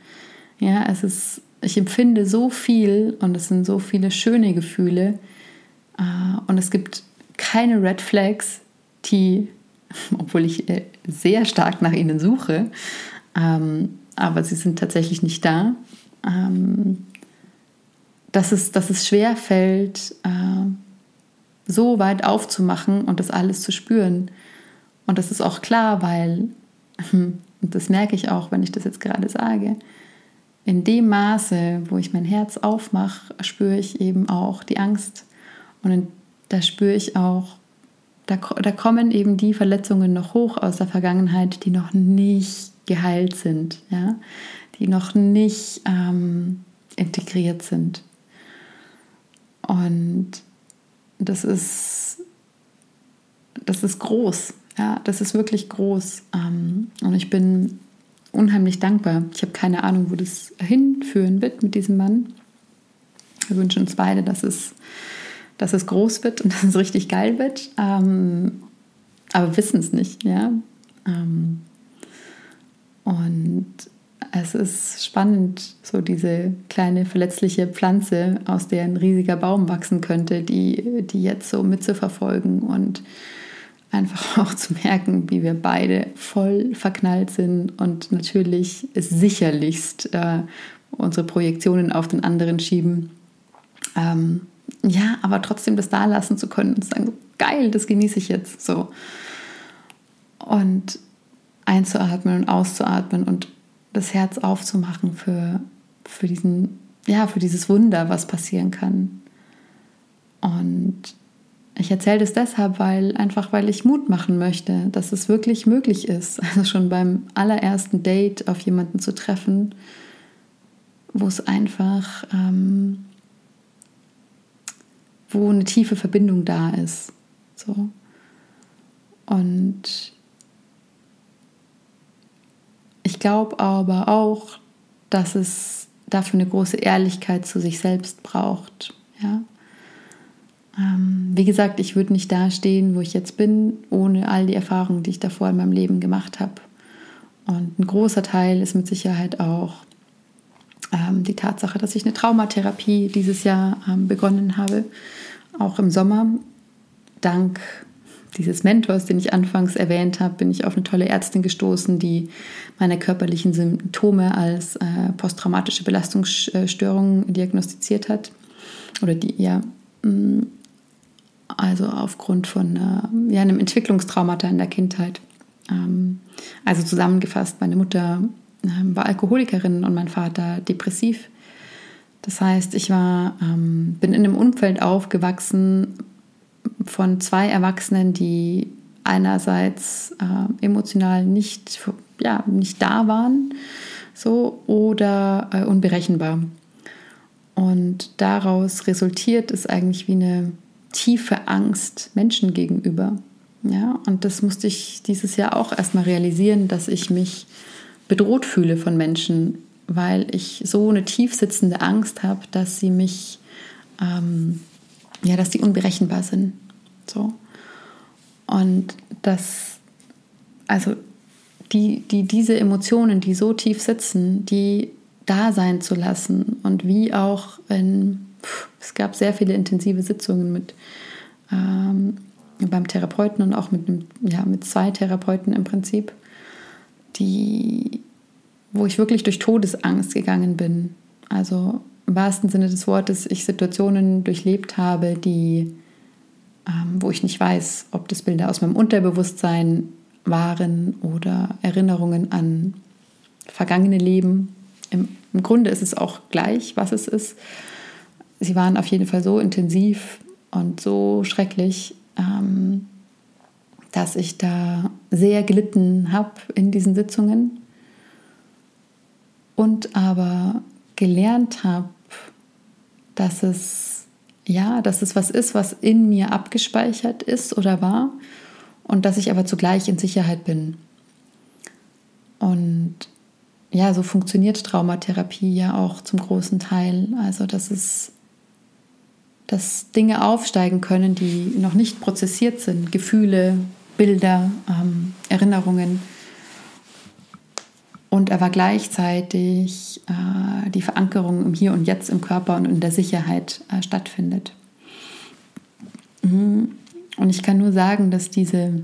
[SPEAKER 1] Ja, es ist, ich empfinde so viel und es sind so viele schöne Gefühle äh, und es gibt keine Red Flags, die, *laughs* obwohl ich äh, sehr stark nach ihnen suche, ähm, aber sie sind tatsächlich nicht da, ähm, dass, es, dass es schwer fällt, äh, so weit aufzumachen und das alles zu spüren. Und das ist auch klar, weil, *laughs* und das merke ich auch, wenn ich das jetzt gerade sage, in dem Maße, wo ich mein Herz aufmache, spüre ich eben auch die Angst. Und da spüre ich auch, da, da kommen eben die Verletzungen noch hoch aus der Vergangenheit, die noch nicht geheilt sind, ja? die noch nicht ähm, integriert sind. Und das ist, das ist groß. Ja, das ist wirklich groß. Ähm, und ich bin unheimlich dankbar. Ich habe keine Ahnung, wo das hinführen wird mit diesem Mann. Wir wünschen uns beide, dass es, dass es groß wird und *laughs* dass es richtig geil wird. Ähm, aber wissen es nicht, ja. Ähm, und es ist spannend, so diese kleine verletzliche Pflanze, aus der ein riesiger Baum wachsen könnte, die, die jetzt so mitzuverfolgen und einfach *laughs* auch zu merken, wie wir beide voll verknallt sind und natürlich sicherlichst äh, unsere Projektionen auf den anderen schieben. Ähm, ja, aber trotzdem das da lassen zu können und sagen, geil, das genieße ich jetzt so. Und einzuatmen und auszuatmen und das Herz aufzumachen für, für diesen, ja, für dieses Wunder, was passieren kann. Und ich erzähle das deshalb, weil einfach, weil ich Mut machen möchte, dass es wirklich möglich ist. *laughs* Also schon beim allerersten Date auf jemanden zu treffen, wo es einfach, ähm, wo eine tiefe Verbindung da ist. So. Und ich glaube aber auch, dass es dafür eine große Ehrlichkeit zu sich selbst braucht. Ja? Ähm, wie gesagt, ich würde nicht dastehen, wo ich jetzt bin, ohne all die Erfahrungen, die ich davor in meinem Leben gemacht habe. Und ein großer Teil ist mit Sicherheit auch ähm, die Tatsache, dass ich eine Traumatherapie dieses Jahr ähm, begonnen habe, auch im Sommer. Dank dieses Mentors, den ich anfangs erwähnt habe, bin ich auf eine tolle Ärztin gestoßen, die meine körperlichen Symptome als äh, posttraumatische Belastungsstörung diagnostiziert hat. Oder die, ja, mm, also aufgrund von äh, ja, einem Entwicklungstraumata in der Kindheit. Ähm, also zusammengefasst, meine Mutter äh, war Alkoholikerin und mein Vater depressiv. Das heißt, ich war, ähm, bin in einem Umfeld aufgewachsen von zwei Erwachsenen, die einerseits äh, emotional nicht, ja, nicht da waren so, oder äh, unberechenbar. Und daraus resultiert es eigentlich wie eine tiefe Angst Menschen gegenüber. Ja, und das musste ich dieses Jahr auch erstmal realisieren, dass ich mich bedroht fühle von Menschen, weil ich so eine tief sitzende Angst habe, dass sie mich, ähm, ja, dass sie unberechenbar sind. So. Und das, also die, die, diese Emotionen, die so tief sitzen, die da sein zu lassen und wie auch in es gab sehr viele intensive Sitzungen mit ähm, beim Therapeuten und auch mit, einem, ja, mit zwei Therapeuten im Prinzip, die, wo ich wirklich durch Todesangst gegangen bin. Also im wahrsten Sinne des Wortes, ich Situationen durchlebt habe, die, ähm, wo ich nicht weiß, ob das Bilder aus meinem Unterbewusstsein waren oder Erinnerungen an vergangene Leben. Im, Im, Grunde ist es auch gleich, was es ist. Sie waren auf jeden Fall so intensiv und so schrecklich, ähm, dass ich da sehr gelitten habe in diesen Sitzungen und aber gelernt habe, dass es ja, dass es was ist, was in mir abgespeichert ist oder war und dass ich aber zugleich in Sicherheit bin. Und ja, so funktioniert Traumatherapie ja auch zum großen Teil. Also, dass es dass Dinge aufsteigen können, die noch nicht prozessiert sind, Gefühle, Bilder, ähm, Erinnerungen. Und aber gleichzeitig äh, die Verankerung im Hier und Jetzt im Körper und in der Sicherheit äh, stattfindet. Mhm. Und ich kann nur sagen, dass diese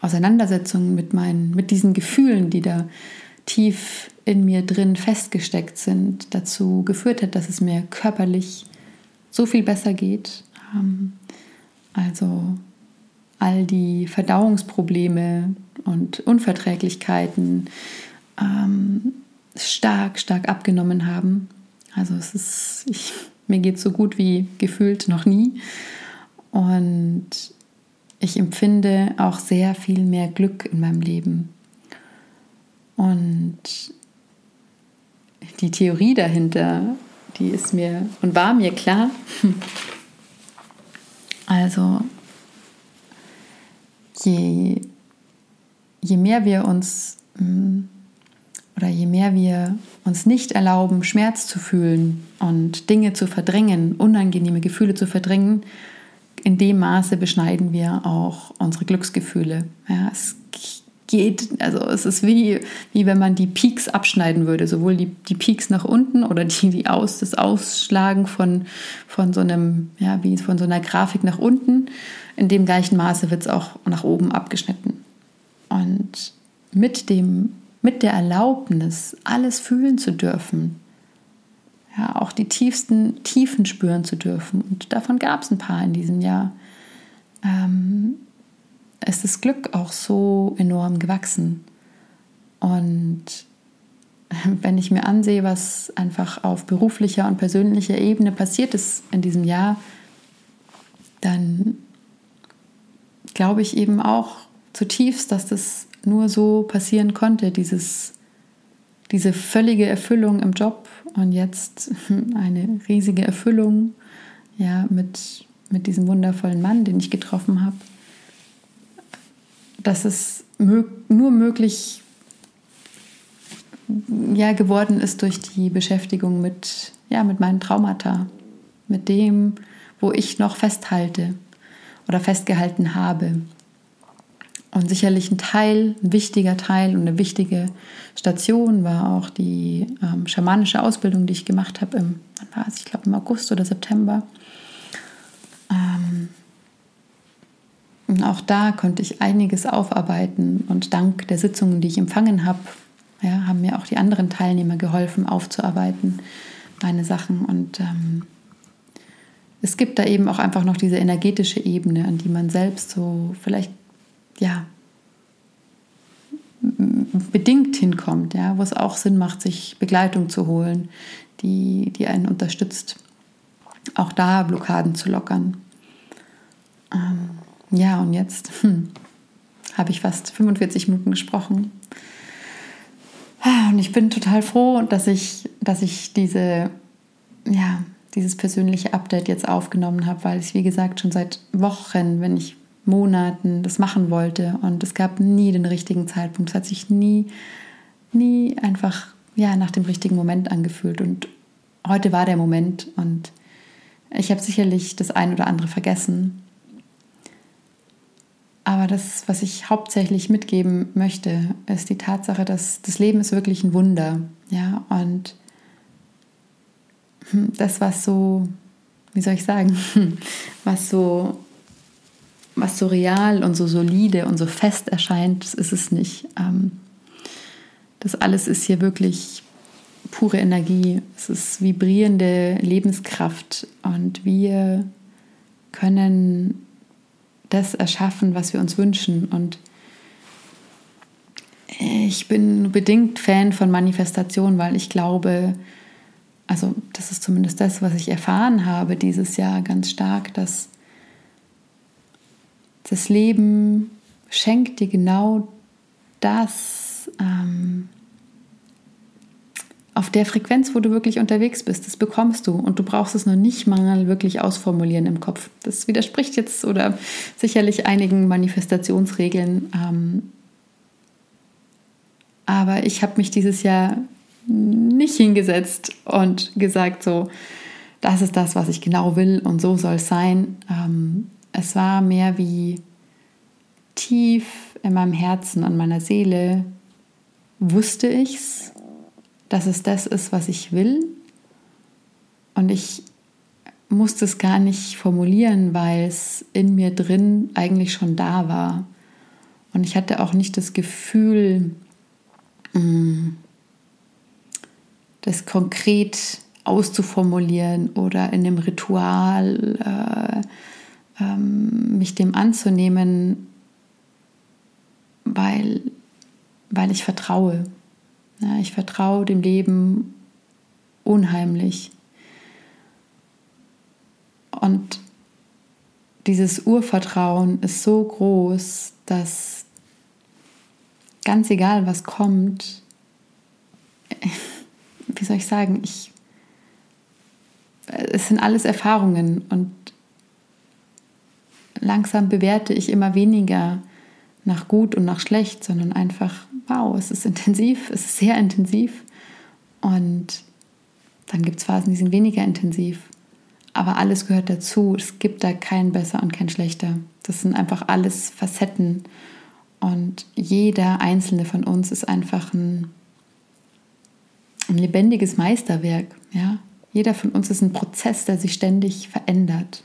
[SPEAKER 1] Auseinandersetzung mit, meinen, mit diesen Gefühlen, die da tief in mir drin festgesteckt sind, dazu geführt hat, dass es mir körperlich so viel besser geht. Ähm, also all die Verdauungsprobleme und Unverträglichkeiten ähm, stark, stark abgenommen haben. Also es ist, ich, mir geht so gut wie gefühlt noch nie. Und ich empfinde auch sehr viel mehr Glück in meinem Leben. Und die Theorie dahinter, die ist mir und war mir klar. Also je, je mehr wir uns mm, oder je mehr wir uns nicht erlauben, Schmerz zu fühlen und Dinge zu verdrängen, unangenehme Gefühle zu verdrängen, in dem Maße beschneiden wir auch unsere Glücksgefühle. Ja, es geht, also es ist wie, wie wenn man die Peaks abschneiden würde, sowohl die, die Peaks nach unten oder die, die aus, das Ausschlagen von, von so einem, ja, wie von so einer Grafik nach unten. In dem gleichen Maße wird es auch nach oben abgeschnitten. Und mit dem, mit der Erlaubnis, alles fühlen zu dürfen, ja, auch die tiefsten Tiefen spüren zu dürfen. Und davon gab es ein paar in diesem Jahr. Ähm, ist das Glück auch so enorm gewachsen. Und *laughs* wenn ich mir ansehe, was einfach auf beruflicher und persönlicher Ebene passiert ist in diesem Jahr, dann glaube ich eben auch zutiefst, dass das nur so passieren konnte, dieses, diese völlige Erfüllung im Job und jetzt *laughs* eine riesige Erfüllung ja, mit, mit diesem wundervollen Mann, den ich getroffen habe dass es mö nur möglich ja, geworden ist durch die Beschäftigung mit, ja, mit meinen Traumata, mit dem, wo ich noch festhalte oder festgehalten habe. Und sicherlich ein Teil, ein wichtiger Teil und eine wichtige Station war auch die ähm, schamanische Ausbildung, die ich gemacht habe im, wann war es? Ich glaube im August oder September. Ähm, und auch da konnte ich einiges aufarbeiten und dank der Sitzungen, die ich empfangen habe, ja, haben mir auch die anderen Teilnehmer geholfen, aufzuarbeiten, meine Sachen. Und ähm, es gibt da eben auch einfach noch diese energetische Ebene, an die man selbst so vielleicht, ja, bedingt hinkommt, ja, wo es auch Sinn macht, sich Begleitung zu holen, die, die einen unterstützt, auch da Blockaden zu lockern. Ähm, ja, und jetzt hm, habe ich fast 45 Minuten gesprochen. Ah, und ich bin total froh, dass ich, dass ich diese, ja, dieses persönliche Update jetzt aufgenommen habe, weil ich, wie gesagt, schon seit Wochen, wenn ich Monaten das machen wollte und es gab nie den richtigen Zeitpunkt. Es hat sich nie, nie einfach ja, nach dem richtigen Moment angefühlt. Und heute war der Moment und ich habe sicherlich das ein oder andere vergessen. Aber das, was ich hauptsächlich mitgeben möchte, ist die Tatsache, dass das Leben ist wirklich ein Wunder. Ja, und hm, das, was so, wie soll ich sagen, *laughs* was so, was so real und so solide und so fest erscheint, das ist es nicht. Ähm, Das alles ist hier wirklich pure Energie. Es ist vibrierende Lebenskraft und wir können das erschaffen, was wir uns wünschen. Und ich bin bedingt Fan von Manifestation, weil ich glaube, also das ist zumindest das, was ich erfahren habe dieses Jahr ganz stark, dass das Leben schenkt dir genau das ähm, auf der Frequenz, wo du wirklich unterwegs bist. Das bekommst du und du brauchst es noch nicht mal wirklich ausformulieren im Kopf. Das widerspricht jetzt oder sicherlich einigen Manifestationsregeln. Ähm, aber ich habe mich dieses Jahr nicht hingesetzt und gesagt, so, das ist das, was ich genau will und so soll es sein. Ähm, es war mehr wie tief in meinem Herzen und meiner Seele wusste ich's, dass es das ist, was ich will. Und ich musste es gar nicht formulieren, weil es in mir drin eigentlich schon da war. Und ich hatte auch nicht das Gefühl, mm, das konkret auszuformulieren oder in einem Ritual äh, ähm, mich dem anzunehmen, weil, weil ich vertraue. Ja, ich vertraue dem Leben unheimlich. Und dieses Urvertrauen ist so groß, dass ganz egal, was kommt, *laughs* wie soll ich sagen, ich, es sind alles Erfahrungen und langsam bewerte ich immer weniger nach gut und nach schlecht, sondern einfach, wow, es ist intensiv, es ist sehr intensiv. Und dann gibt es Phasen, die sind weniger intensiv. Aber alles gehört dazu. Es gibt da kein besser und kein schlechter. Das sind einfach alles Facetten. Und jeder einzelne von uns ist einfach ein, ein lebendiges Meisterwerk. Ja? Jeder von uns ist ein Prozess, der sich ständig verändert.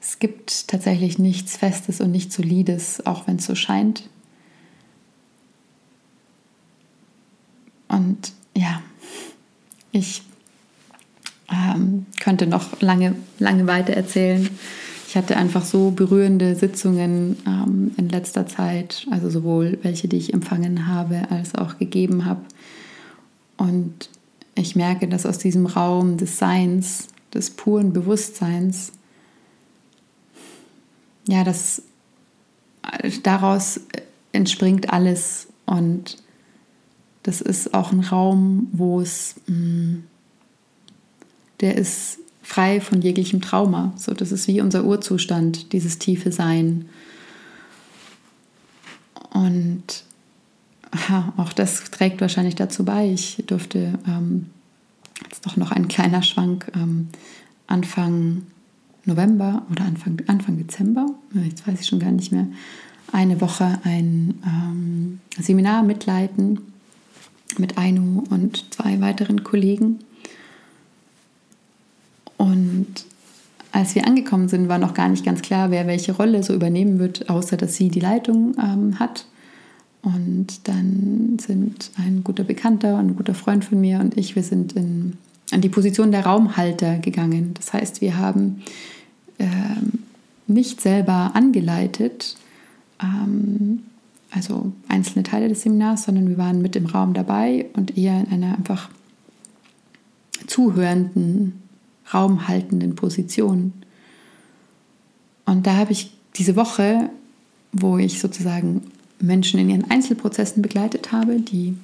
[SPEAKER 1] Es gibt tatsächlich nichts Festes und nichts Solides, auch wenn es so scheint. Und ja, ich ähm, könnte noch lange, lange weiter erzählen. Ich hatte einfach so berührende Sitzungen ähm, in letzter Zeit, also sowohl welche, die ich empfangen habe, als auch gegeben habe. Und ich merke, dass aus diesem Raum des Seins, des puren Bewusstseins, ja, das daraus entspringt alles und das ist auch ein Raum, wo es, mm, der ist frei von jeglichem Trauma. So, das ist wie unser Urzustand, dieses tiefe Sein. Und ja, auch das trägt wahrscheinlich dazu bei. Ich durfte ähm, jetzt doch noch ein kleiner Schwank ähm, Anfang November oder Anfang, Anfang Dezember, jetzt weiß ich schon gar nicht mehr, eine Woche ein ähm, Seminar mitleiten mit Ainu und zwei weiteren Kollegen. Und als wir angekommen sind, war noch gar nicht ganz klar, wer welche Rolle so übernehmen wird, außer dass sie die Leitung ähm, hat. Und dann sind ein guter Bekannter und ein guter Freund von mir und ich, wir sind in, in die Position der Raumhalter gegangen. Das heißt, wir haben ähm, nicht selber angeleitet, ähm, also einzelne Teile des Seminars, sondern wir waren mit im Raum dabei und eher in einer einfach zuhörenden, raumhaltenden Position. Und da habe ich diese Woche, wo ich sozusagen Menschen in ihren Einzelprozessen begleitet habe, die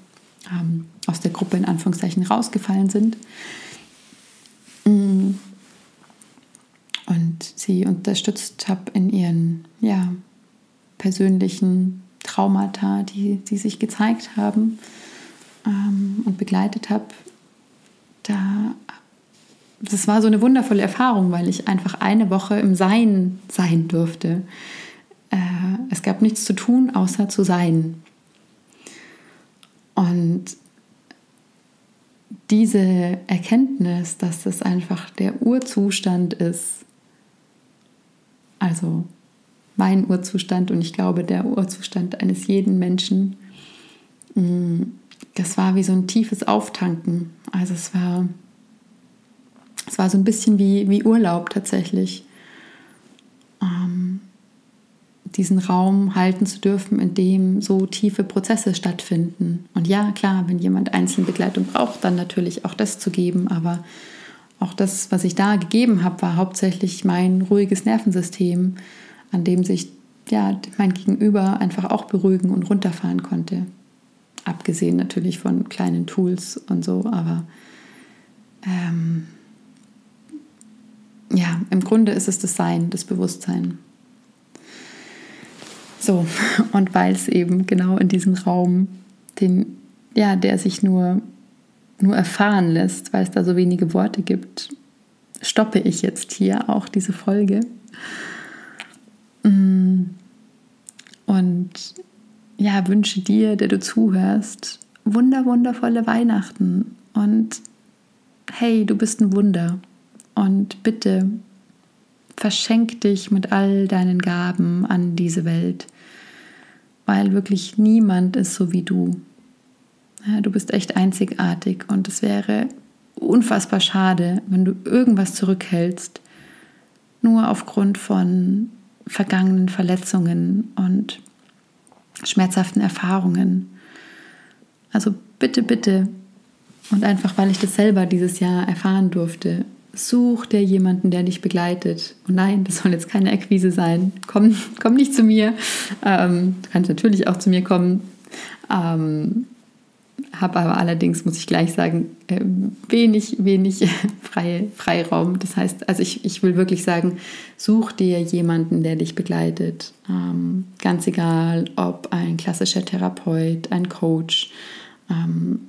[SPEAKER 1] ähm, aus der Gruppe in Anführungszeichen rausgefallen sind, mm, und sie unterstützt habe in ihren ja, persönlichen Traumata, die, die sich gezeigt haben ähm, und begleitet habe, da das war so eine wundervolle Erfahrung, weil ich einfach eine Woche im Sein sein durfte. Äh, es gab nichts zu tun, außer zu sein. Und diese Erkenntnis, dass das einfach der Urzustand ist, also mein Urzustand und ich glaube der Urzustand eines jeden Menschen, mm, das war wie so ein tiefes Auftanken. Also es war, es war so ein bisschen wie, wie Urlaub tatsächlich. Ähm, diesen Raum halten zu dürfen, in dem so tiefe Prozesse stattfinden. Und ja, klar, wenn jemand Einzelbegleitung braucht, dann natürlich auch das zu geben. Aber auch das, was ich da gegeben habe, war hauptsächlich mein ruhiges Nervensystem, an dem sich ja, mein Gegenüber einfach auch beruhigen und runterfahren konnte. Abgesehen natürlich von kleinen Tools und so, aber ähm, ja, im Grunde ist es das Sein, das Bewusstsein. So, *laughs* und weil es eben genau in diesem Raum, den, ja, der sich nur, nur erfahren lässt, weil es da so wenige Worte gibt, stoppe ich jetzt hier auch diese Folge. Mm. Und ja, wünsche dir, der du zuhörst, wunder, wundervolle Weihnachten. Und hey, du bist ein Wunder. Und bitte verschenk dich mit all deinen Gaben an diese Welt, weil wirklich niemand ist so wie du. Ja, du bist echt einzigartig und es wäre unfassbar schade, wenn du irgendwas zurückhältst, nur aufgrund von vergangenen Verletzungen und schmerzhaften Erfahrungen. Also bitte, bitte, und einfach weil ich das selber dieses Jahr erfahren durfte, such dir jemanden, der dich begleitet. Und nein, das soll jetzt keine Akquise sein. Komm, komm nicht zu mir. Ähm, du kannst natürlich auch zu mir kommen. Ähm, habe aber allerdings, muss ich gleich sagen, äh, wenig, wenig *laughs* freie, Freiraum. Das heißt, also ich, ich will wirklich sagen, such dir jemanden, der dich begleitet. Ähm, ganz egal, ob ein klassischer Therapeut, ein Coach, ähm,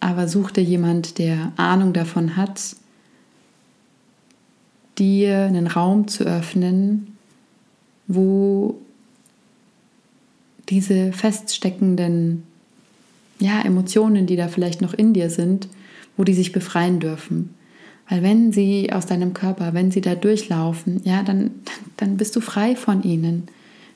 [SPEAKER 1] aber such dir jemand, der Ahnung davon hat, dir einen Raum zu öffnen, wo diese feststeckenden ja, Emotionen, die da vielleicht noch in dir sind, wo die sich befreien dürfen. Weil wenn sie aus deinem Körper, wenn sie da durchlaufen, ja, dann, dann bist du frei von ihnen.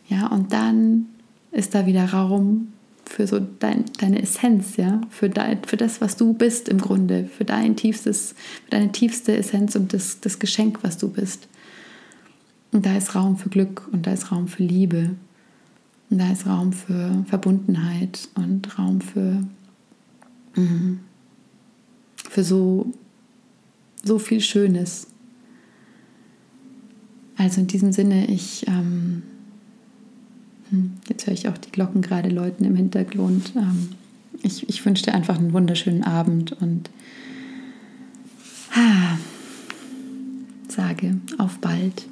[SPEAKER 1] Ja, und dann ist da wieder Raum für so dein, deine Essenz, ja, für, dein, für das, was du bist im Grunde, für dein tiefstes, für deine tiefste Essenz und das, das Geschenk, was du bist. Und da ist Raum für Glück und da ist Raum für Liebe und da ist Raum für Verbundenheit und Raum für, mhm, für so, so viel Schönes. Also in diesem Sinne, ich ähm, hm, jetzt höre ich auch die Glocken gerade läuten im Hintergrund. Ähm, ich, ich wünsche dir einfach einen wunderschönen Abend und sage auf bald.